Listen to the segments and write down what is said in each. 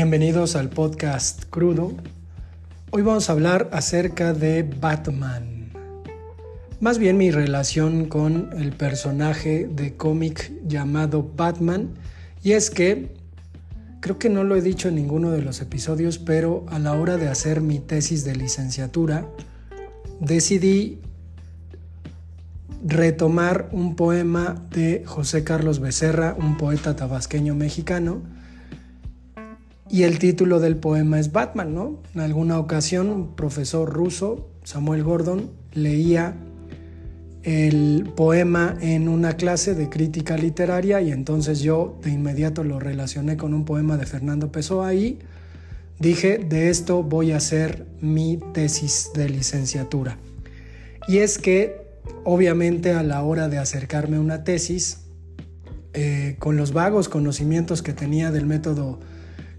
Bienvenidos al podcast Crudo. Hoy vamos a hablar acerca de Batman. Más bien mi relación con el personaje de cómic llamado Batman. Y es que, creo que no lo he dicho en ninguno de los episodios, pero a la hora de hacer mi tesis de licenciatura, decidí retomar un poema de José Carlos Becerra, un poeta tabasqueño mexicano, y el título del poema es Batman, ¿no? En alguna ocasión un profesor ruso, Samuel Gordon, leía el poema en una clase de crítica literaria y entonces yo de inmediato lo relacioné con un poema de Fernando Pessoa y dije, de esto voy a hacer mi tesis de licenciatura. Y es que obviamente a la hora de acercarme a una tesis, eh, con los vagos conocimientos que tenía del método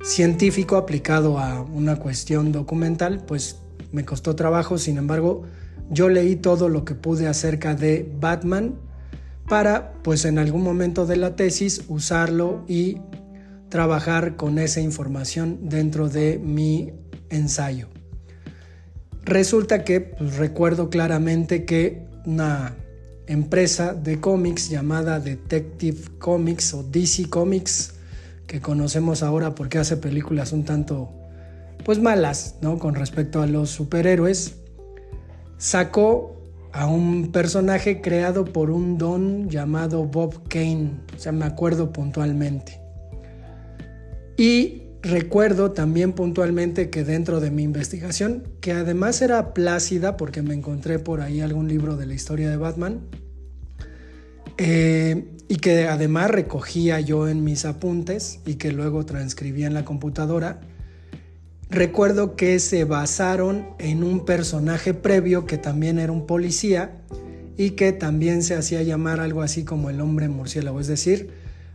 científico aplicado a una cuestión documental, pues me costó trabajo, sin embargo, yo leí todo lo que pude acerca de Batman para, pues en algún momento de la tesis, usarlo y trabajar con esa información dentro de mi ensayo. Resulta que pues, recuerdo claramente que una empresa de cómics llamada Detective Comics o DC Comics que conocemos ahora porque hace películas un tanto pues malas, ¿no? Con respecto a los superhéroes, sacó a un personaje creado por un don llamado Bob Kane, o sea, me acuerdo puntualmente. Y recuerdo también puntualmente que dentro de mi investigación, que además era plácida porque me encontré por ahí algún libro de la historia de Batman, eh, y que además recogía yo en mis apuntes y que luego transcribía en la computadora, recuerdo que se basaron en un personaje previo que también era un policía y que también se hacía llamar algo así como el hombre murciélago, es decir,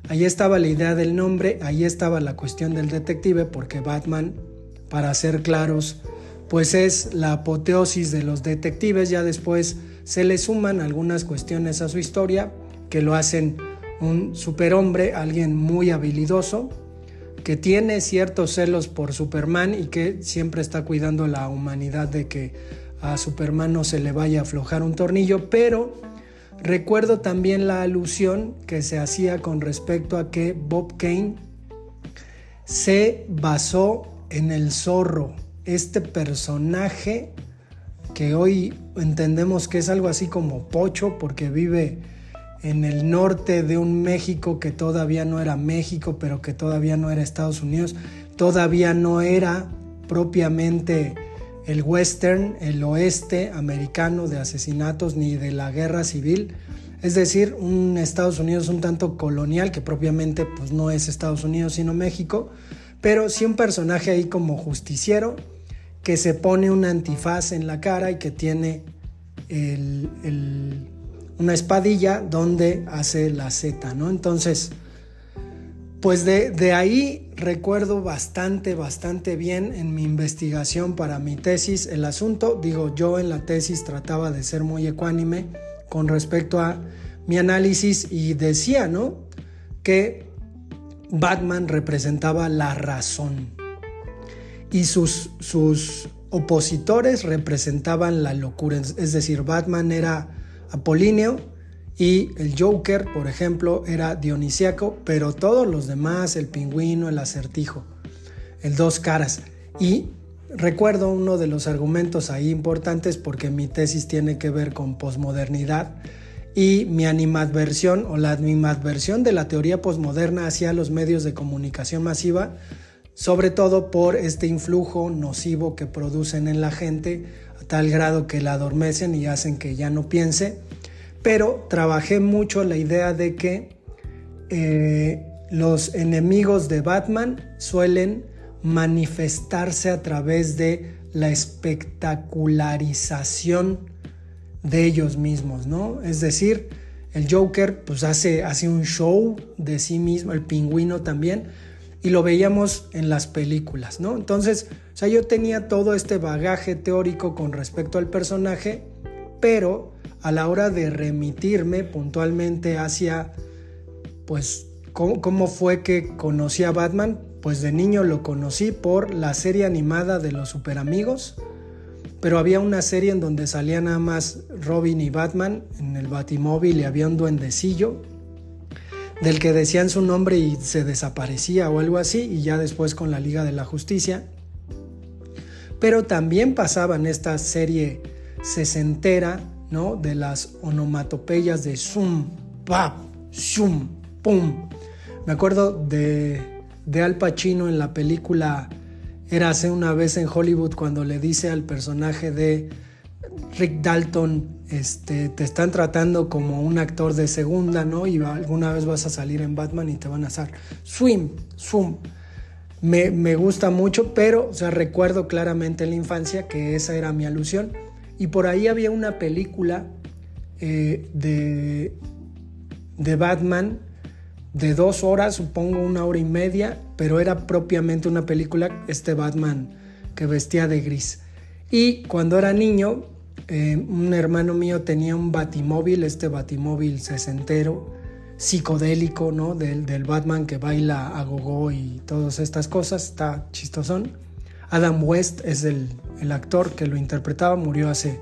ahí estaba la idea del nombre, ahí estaba la cuestión del detective, porque Batman, para ser claros, pues es la apoteosis de los detectives, ya después se le suman algunas cuestiones a su historia, que lo hacen un superhombre, alguien muy habilidoso, que tiene ciertos celos por Superman y que siempre está cuidando la humanidad de que a Superman no se le vaya a aflojar un tornillo, pero recuerdo también la alusión que se hacía con respecto a que Bob Kane se basó en el zorro, este personaje que hoy entendemos que es algo así como pocho porque vive en el norte de un México que todavía no era México, pero que todavía no era Estados Unidos, todavía no era propiamente el western, el oeste americano de asesinatos ni de la guerra civil, es decir, un Estados Unidos un tanto colonial que propiamente pues no es Estados Unidos sino México, pero sí un personaje ahí como justiciero que se pone un antifaz en la cara y que tiene el, el una espadilla donde hace la Z, ¿no? Entonces, pues de, ahí recuerdo bastante, bastante bien en mi investigación para mi tesis el asunto. Digo, yo en la tesis trataba de ser muy ecuánime con respecto a mi análisis y decía, ¿no? Que Batman representaba la razón y sus, sus opositores representaban la locura. Es decir, Batman era apolíneo y el Joker, por ejemplo, era dionisiaco, pero todos los demás, el pingüino, el acertijo, el dos caras. Y recuerdo uno de los argumentos ahí importantes porque mi tesis tiene que ver con posmodernidad y mi animadversión o la animadversión de la teoría posmoderna hacia los medios de comunicación masiva, sobre todo por este influjo nocivo que producen en la gente a tal grado que la adormecen y hacen que ya no piense pero trabajé mucho la idea de que eh, los enemigos de Batman suelen manifestarse a través de la espectacularización de ellos mismos, ¿no? Es decir, el Joker pues hace, hace un show de sí mismo, el pingüino también, y lo veíamos en las películas, ¿no? Entonces, o sea, yo tenía todo este bagaje teórico con respecto al personaje, pero a la hora de remitirme puntualmente hacia, pues, cómo, fue que conocí a Batman, pues de niño lo conocí por la serie animada de los Super Amigos, pero había una serie en donde salían nada más Robin y Batman en el Batimóvil y había un duendecillo del que decían su nombre y se desaparecía o algo así, y ya después con la Liga de la Justicia. Pero también pasaban esta serie sesentera, ¿no? De las onomatopeyas de zoom, pap, zoom, pum. Me acuerdo de, de Al Pacino en la película Era hace una vez en Hollywood cuando le dice al personaje de Rick Dalton, este, te están tratando como un actor de segunda, ¿no? Y alguna vez vas a salir en Batman y te van a hacer swim, swim. Me, me gusta mucho, pero, o sea, recuerdo claramente en la infancia que esa era mi alusión. Y por ahí había una película eh, de, de Batman de dos horas, supongo una hora y media, pero era propiamente una película, este Batman que vestía de gris. Y cuando era niño, eh, un hermano mío tenía un batimóvil, este batimóvil sesentero, psicodélico, ¿no? Del, Batman que baila a gogo y todas estas cosas, está chistosón. Adam West es el, el actor que lo interpretaba, murió hace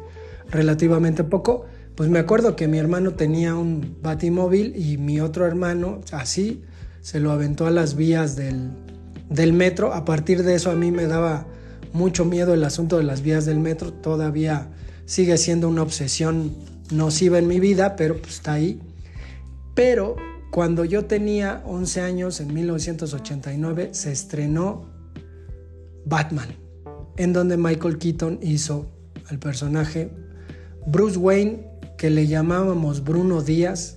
relativamente poco. Pues me acuerdo que mi hermano tenía un batimóvil y mi otro hermano, así, se lo aventó a las vías del, del metro. A partir de eso a mí me daba mucho miedo el asunto de las vías del metro. Todavía sigue siendo una obsesión nociva en mi vida, pero pues está ahí. Pero cuando yo tenía 11 años, en 1989, se estrenó Batman, en donde Michael Keaton hizo al personaje Bruce Wayne, que le llamábamos Bruno Díaz.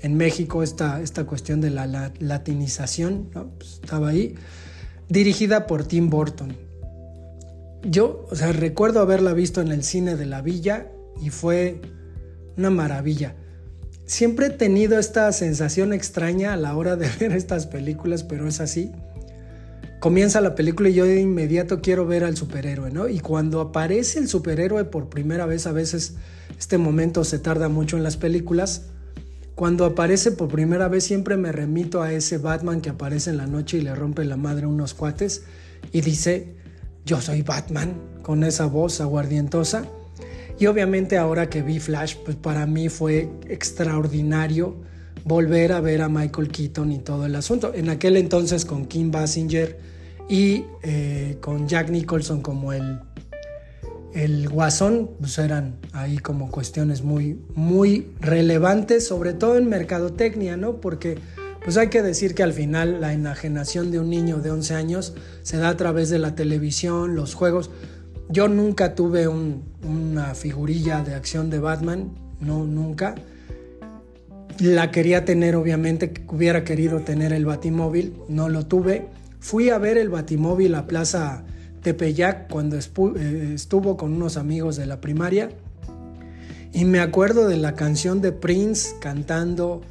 En México esta, esta cuestión de la, latinización pues, estaba ahí, dirigida por Tim Burton. Yo, o sea, recuerdo haberla visto en el cine de la villa y fue una maravilla. Siempre he tenido esta sensación extraña a la hora de ver estas películas, pero es así. Comienza la película y yo de inmediato quiero ver al superhéroe, ¿no? Y cuando aparece el superhéroe por primera vez, a veces este momento se tarda mucho en las películas, cuando aparece por primera vez siempre me remito a ese Batman que aparece en la noche y le rompe la madre unos cuates y dice, yo soy Batman, con esa voz aguardientosa. Y obviamente ahora que vi Flash, pues para mí fue extraordinario volver a ver a Michael Keaton y todo el asunto. En aquel entonces con Kim Basinger y eh, con Jack Nicholson como el, el guasón, pues eran ahí como cuestiones muy, muy relevantes, sobre todo en mercadotecnia, ¿no? Porque pues hay que decir que al final la enajenación de un niño de 11 años se da a través de la televisión, los juegos. Yo nunca tuve una figurilla de acción de Batman, no, nunca. La quería tener, obviamente, hubiera querido tener el Batimóvil, no lo tuve. Fui a ver el Batimóvil a Plaza Tepeyac cuando eh, estuvo con unos amigos de la primaria y me acuerdo de la canción de Prince cantando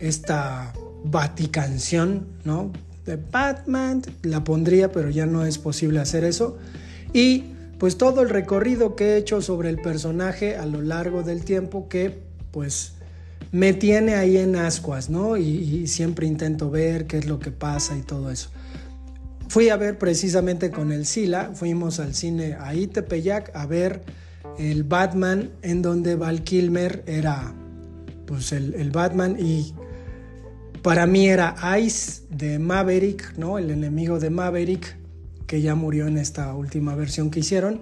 esta Baticanción, ¿no? De Batman, la pondría, pero ya no es posible hacer eso. Y pues todo el recorrido que he hecho sobre el personaje a lo largo del tiempo que pues me tiene ahí en ascuas, ¿no? Y, siempre intento ver qué es lo que pasa y todo eso. Fui a ver precisamente con el Sila, fuimos al cine a Tepeyac a ver el Batman en donde Val Kilmer era pues el, el Batman y para mí era Ice de Maverick, ¿no? El enemigo de Maverick, que ya murió en esta última versión que hicieron.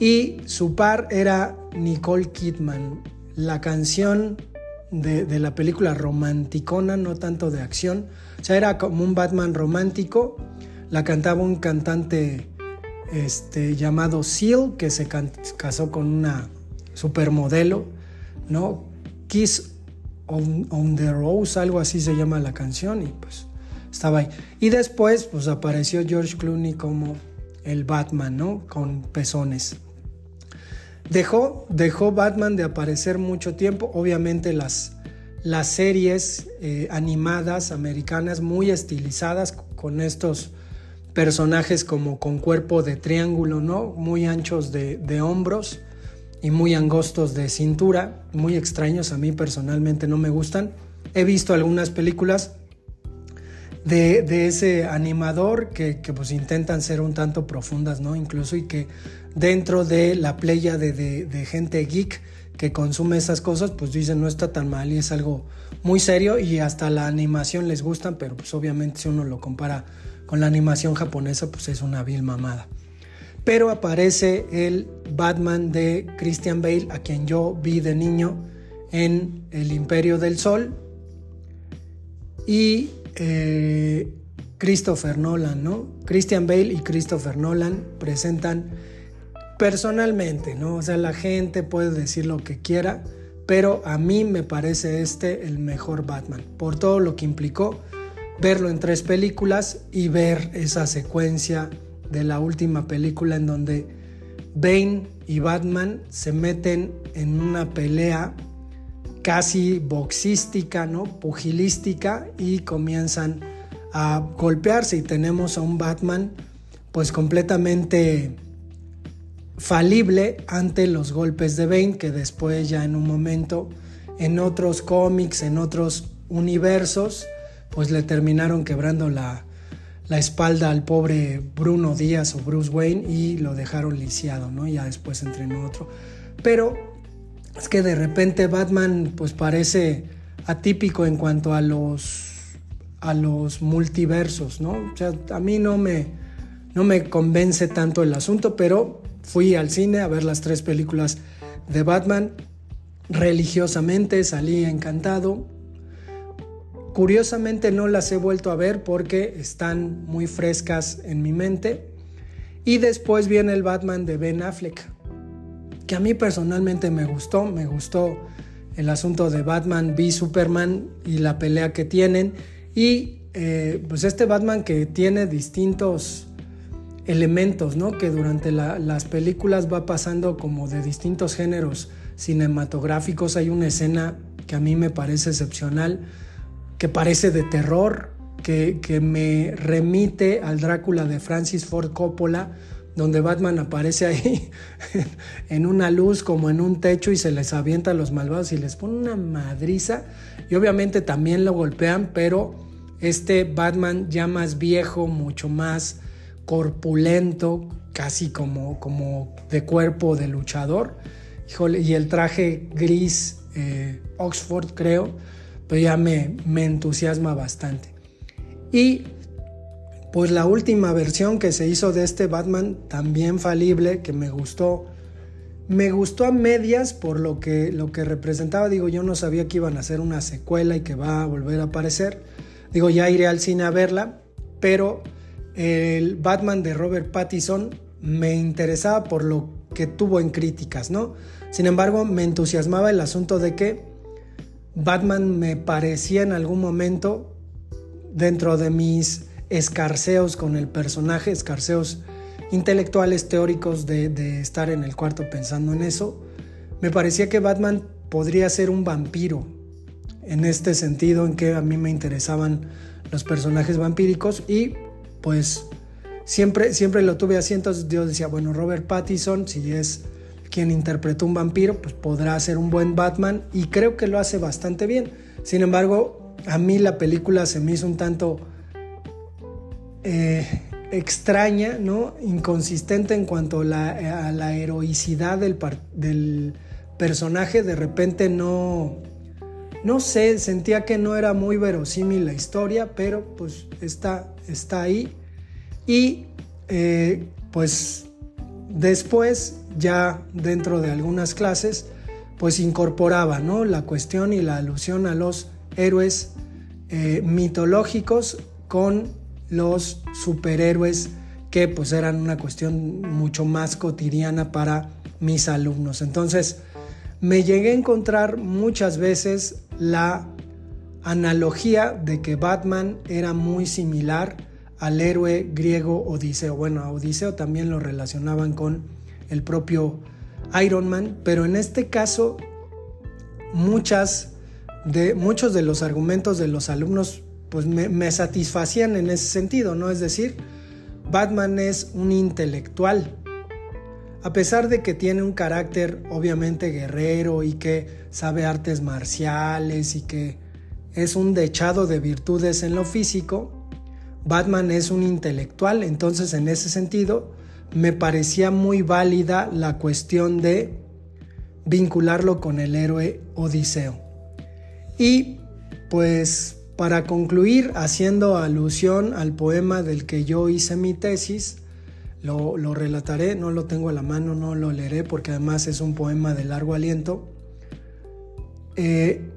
Y su par era Nicole Kidman. La canción de, la película romanticona, no tanto de acción. O sea, era como un Batman romántico. La cantaba un cantante este, llamado Seal, que se casó con una supermodelo, ¿no? Kiss on, the Rose, algo así se llama la canción, y pues estaba ahí. Y después, pues apareció George Clooney como el Batman, ¿no? Con pezones. Dejó, dejó Batman de aparecer mucho tiempo, obviamente las, las series eh, animadas americanas muy estilizadas con estos personajes como con cuerpo de triángulo, ¿no? Muy anchos de, de hombros y muy angostos de cintura, muy extraños, a mí personalmente no me gustan. He visto algunas películas de, ese animador que, pues intentan ser un tanto profundas, ¿no? Incluso y que dentro de la playa de, gente geek que consume esas cosas, pues dicen no está tan mal y es algo muy serio y hasta la animación les gusta, pero pues obviamente si uno lo compara con la animación japonesa, pues es una vil mamada. Pero aparece el Batman de Christian Bale, a quien yo vi de niño en El Imperio del Sol. Y eh, Christopher Nolan, ¿no? Christian Bale y Christopher Nolan presentan personalmente, ¿no? O sea, la gente puede decir lo que quiera, pero a mí me parece este el mejor Batman, por todo lo que implicó verlo en tres películas y ver esa secuencia de la última película en donde Bane y Batman se meten en una pelea casi boxística, ¿no? Pugilística y comienzan a golpearse y tenemos a un Batman pues completamente falible ante los golpes de Bane que después ya en un momento en otros cómics, en otros universos, pues le terminaron quebrando la, la espalda al pobre Bruno Díaz o Bruce Wayne y lo dejaron lisiado, ¿no? Ya después entrenó otro. Pero es que de repente Batman pues parece atípico en cuanto a los a los multiversos, ¿no? O sea, a mí no me no me convence tanto el asunto, pero fui al cine a ver las tres películas de Batman religiosamente, salí encantado. Curiosamente no las he vuelto a ver porque están muy frescas en mi mente. Y después viene el Batman de Ben Affleck, que a mí personalmente me gustó, me gustó el asunto de Batman v Superman y la pelea que tienen y eh, pues este Batman que tiene distintos elementos, ¿no? Que durante las películas va pasando como de distintos géneros cinematográficos. Hay una escena que a mí me parece excepcional, que parece de terror, que, que me remite al Drácula de Francis Ford Coppola, donde Batman aparece ahí en una luz como en un techo y se les avienta a los malvados y les pone una madriza. Y obviamente también lo golpean, pero este Batman ya más viejo, mucho más corpulento, casi como, como de cuerpo de luchador, y el traje gris eh, Oxford creo, pues ya me, me entusiasma bastante. Y pues la última versión que se hizo de este Batman, también falible, que me gustó. Me gustó a medias por lo que, lo que representaba. Digo, yo no sabía que iban a hacer una secuela y que va a volver a aparecer. Digo, ya iré al cine a verla, pero el Batman de Robert Pattinson me interesaba por lo que tuvo en críticas, ¿no? Sin embargo, me entusiasmaba el asunto de que Batman me parecía en algún momento dentro de mis escarceos con el personaje, escarceos intelectuales, teóricos de, estar en el cuarto pensando en eso, me parecía que Batman podría ser un vampiro, en este sentido en que a mí me interesaban los personajes vampíricos y pues siempre, siempre lo tuve así, entonces yo decía, bueno, Robert Pattinson, si es quien interpretó un vampiro, pues podrá ser un buen Batman y creo que lo hace bastante bien. Sin embargo, a mí la película se me hizo un tanto eh, extraña, ¿no? inconsistente en cuanto a la, heroicidad del, personaje. De repente no, no sé, sentía que no era muy verosímil la historia, pero pues está, está ahí. Y eh, pues después, ya dentro de algunas clases, pues incorporaba ¿no? la cuestión y la alusión a los héroes eh, mitológicos con los superhéroes que pues eran una cuestión mucho más cotidiana para mis alumnos. Entonces, me llegué a encontrar muchas veces la analogía de que Batman era muy similar al héroe griego Odiseo. Bueno, a Odiseo también lo relacionaban con el propio Iron Man, pero en este caso muchas de, muchos de los argumentos de los alumnos pues me, satisfacían en ese sentido, ¿no? Es decir, Batman es un intelectual. A pesar de que tiene un carácter obviamente guerrero y que sabe artes marciales y que es un dechado de virtudes en lo físico, Batman es un intelectual, entonces en ese sentido me parecía muy válida la cuestión de vincularlo con el héroe Odiseo. Y pues para concluir, haciendo alusión al poema del que yo hice mi tesis, lo, relataré, no lo tengo a la mano, no lo leeré porque además es un poema de largo aliento. Eh,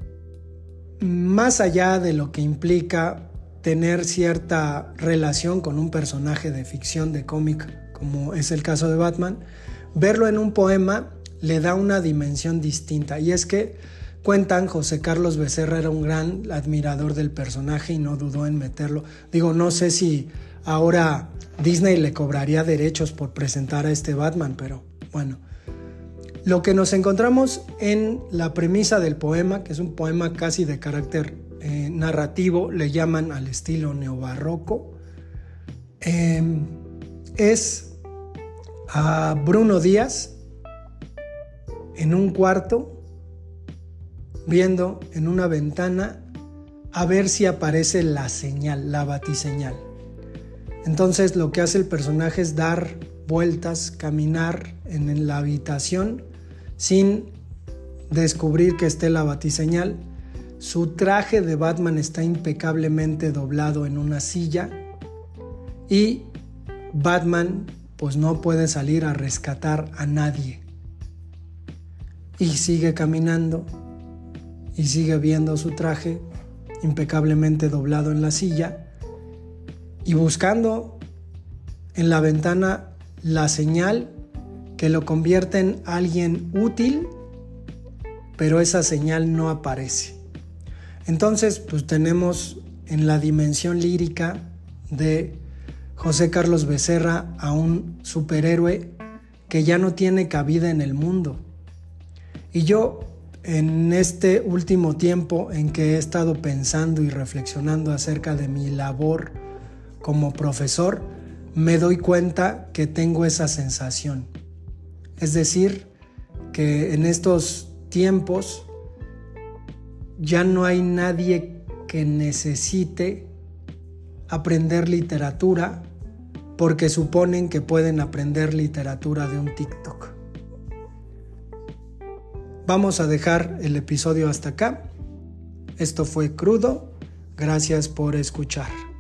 más allá de lo que implica tener cierta relación con un personaje de ficción, de cómic, como es el caso de Batman, verlo en un poema le da una dimensión distinta. Y es que cuentan, José Carlos Becerra era un gran admirador del personaje y no dudó en meterlo. Digo, no sé si ahora Disney le cobraría derechos por presentar a este Batman, pero bueno. Lo que nos encontramos en la premisa del poema, que es un poema casi de carácter eh, narrativo, le llaman al estilo neobarroco, em, es a Bruno Díaz en un cuarto, viendo en una ventana a ver si aparece la señal, la batiseñal. Entonces lo que hace el personaje es dar vueltas, caminar en la habitación sin descubrir que esté la batiseñal. Su traje de Batman está impecablemente doblado en una silla y Batman pues no puede salir a rescatar a nadie. Y sigue caminando y sigue viendo su traje impecablemente doblado en la silla y buscando en la ventana la señal que lo convierte en alguien útil, pero esa señal no aparece. Entonces, pues tenemos en la dimensión lírica de José Carlos Becerra a un superhéroe que ya no tiene cabida en el mundo. Y yo en este último tiempo en que he estado pensando y reflexionando acerca de mi labor como profesor, me doy cuenta que tengo esa sensación. Es decir, que en estos tiempos ya no hay nadie que necesite aprender literatura porque suponen que pueden aprender literatura de un TikTok. Vamos a dejar el episodio hasta acá. Esto fue crudo. Gracias por escuchar.